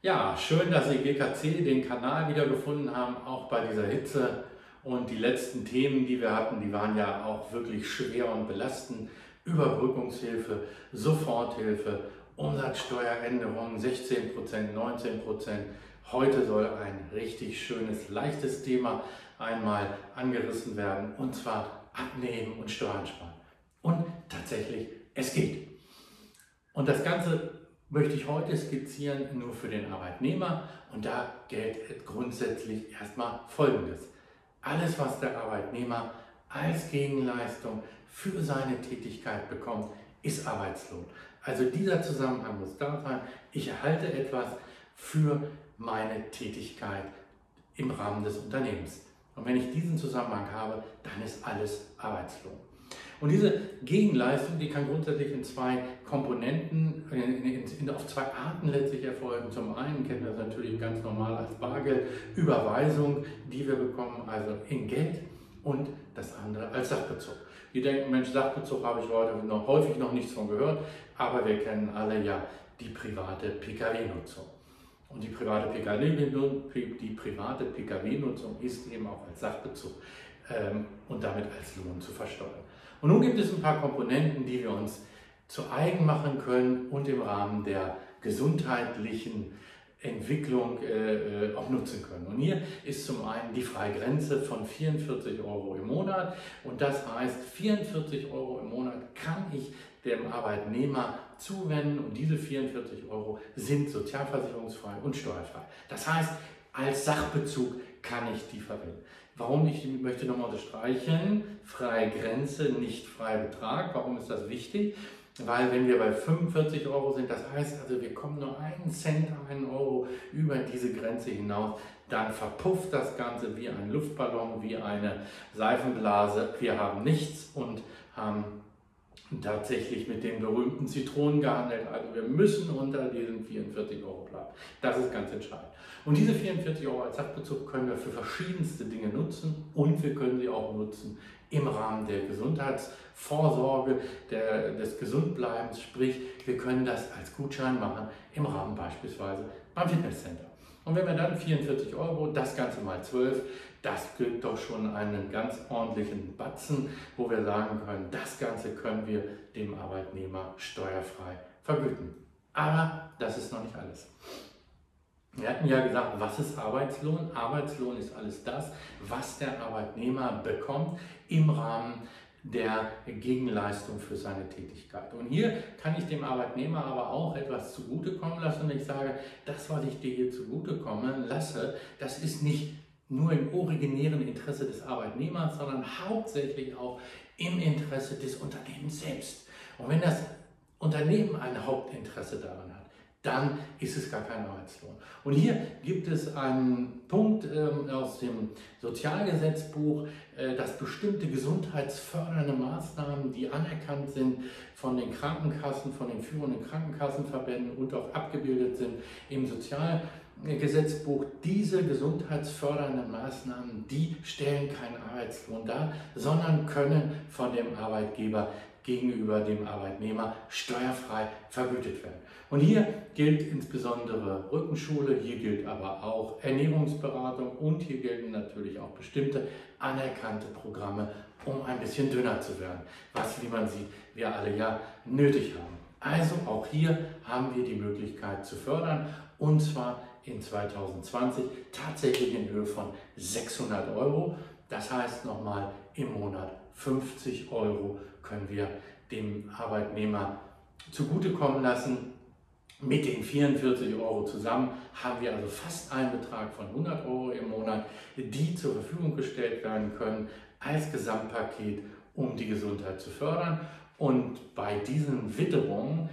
Ja, schön, dass Sie GKC den Kanal wieder gefunden haben, auch bei dieser Hitze. Und die letzten Themen, die wir hatten, die waren ja auch wirklich schwer und belastend. Überbrückungshilfe, Soforthilfe, Umsatzsteueränderungen 16%, 19%. Heute soll ein richtig schönes, leichtes Thema einmal angerissen werden, und zwar abnehmen und Steuern sparen. Und tatsächlich, es geht. Und das Ganze möchte ich heute skizzieren nur für den Arbeitnehmer und da gilt grundsätzlich erstmal Folgendes. Alles, was der Arbeitnehmer als Gegenleistung für seine Tätigkeit bekommt, ist Arbeitslohn. Also dieser Zusammenhang muss da sein. Ich erhalte etwas für meine Tätigkeit im Rahmen des Unternehmens. Und wenn ich diesen Zusammenhang habe, dann ist alles Arbeitslohn. Und diese Gegenleistung, die kann grundsätzlich in zwei Komponenten, in, in, in, auf zwei Arten letztlich erfolgen. Zum einen kennen wir das natürlich ganz normal als Bargeldüberweisung, die wir bekommen, also in Geld und das andere als Sachbezug. Die denken, Mensch, Sachbezug habe ich heute noch häufig noch nichts von gehört, aber wir kennen alle ja die private Pkw-Nutzung. Und die private Pkw-Nutzung ist eben auch als Sachbezug ähm, und damit als Lohn zu versteuern. Und nun gibt es ein paar Komponenten, die wir uns zu eigen machen können und im Rahmen der gesundheitlichen Entwicklung äh, äh auch nutzen können. Und hier ist zum einen die Freigrenze von 44 Euro im Monat und das heißt, 44 Euro im Monat kann ich dem Arbeitnehmer zuwenden und diese 44 Euro sind sozialversicherungsfrei und steuerfrei. Das heißt, als Sachbezug kann ich die verwenden. Warum ich möchte nochmal unterstreichen, freie Grenze, nicht freier Betrag. Warum ist das wichtig? Weil wenn wir bei 45 Euro sind, das heißt also, wir kommen nur einen Cent, einen Euro über diese Grenze hinaus, dann verpufft das Ganze wie ein Luftballon, wie eine Seifenblase. Wir haben nichts und haben tatsächlich mit den berühmten Zitronen gehandelt. Also wir müssen unter diesen 44 Euro bleiben. Das ist ganz entscheidend. Und diese 44 Euro als Sachbezug können wir für verschiedenste Dinge nutzen und wir können sie auch nutzen im Rahmen der Gesundheitsvorsorge, der, des Gesundbleibens. Sprich, wir können das als Gutschein machen im Rahmen beispielsweise beim Fitnesscenter. Und wenn wir dann 44 Euro, das Ganze mal 12, das gibt doch schon einen ganz ordentlichen Batzen, wo wir sagen können, das Ganze können wir dem Arbeitnehmer steuerfrei vergüten. Aber das ist noch nicht alles. Wir hatten ja gesagt, was ist Arbeitslohn? Arbeitslohn ist alles das, was der Arbeitnehmer bekommt im Rahmen der Gegenleistung für seine Tätigkeit. Und hier kann ich dem Arbeitnehmer aber auch etwas zugutekommen lassen und ich sage, das, was ich dir hier zugutekommen lasse, das ist nicht nur im originären Interesse des Arbeitnehmers, sondern hauptsächlich auch im Interesse des Unternehmens selbst. Und wenn das Unternehmen ein Hauptinteresse daran hat, dann ist es gar kein Arbeitslohn. Und hier gibt es einen Punkt äh, aus dem Sozialgesetzbuch, äh, dass bestimmte gesundheitsfördernde Maßnahmen, die anerkannt sind von den Krankenkassen, von den führenden Krankenkassenverbänden und auch abgebildet sind im Sozialgesetzbuch, diese gesundheitsfördernden Maßnahmen, die stellen keinen Arbeitslohn dar, sondern können von dem Arbeitgeber gegenüber dem Arbeitnehmer steuerfrei vergütet werden. Und hier gilt insbesondere Rückenschule, hier gilt aber auch Ernährungsberatung und hier gelten natürlich auch bestimmte anerkannte Programme, um ein bisschen dünner zu werden, was, wie man sieht, wir alle ja nötig haben. Also auch hier haben wir die Möglichkeit zu fördern und zwar in 2020 tatsächlich in Höhe von 600 Euro. Das heißt nochmal im Monat 50 Euro können wir dem Arbeitnehmer zugutekommen lassen. Mit den 44 Euro zusammen haben wir also fast einen Betrag von 100 Euro im Monat, die zur Verfügung gestellt werden können als Gesamtpaket, um die Gesundheit zu fördern. Und bei diesen Witterungen,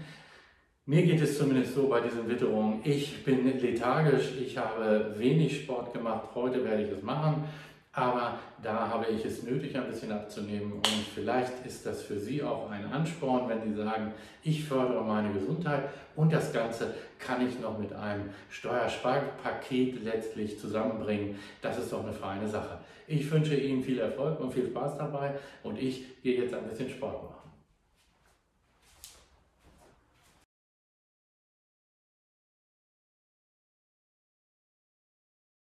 mir geht es zumindest so bei diesen Witterungen, ich bin lethargisch, ich habe wenig Sport gemacht, heute werde ich es machen. Aber da habe ich es nötig, ein bisschen abzunehmen. Und vielleicht ist das für Sie auch ein Ansporn, wenn Sie sagen, ich fördere meine Gesundheit und das Ganze kann ich noch mit einem Steuersparpaket letztlich zusammenbringen. Das ist doch eine feine Sache. Ich wünsche Ihnen viel Erfolg und viel Spaß dabei und ich gehe jetzt ein bisschen Sport machen.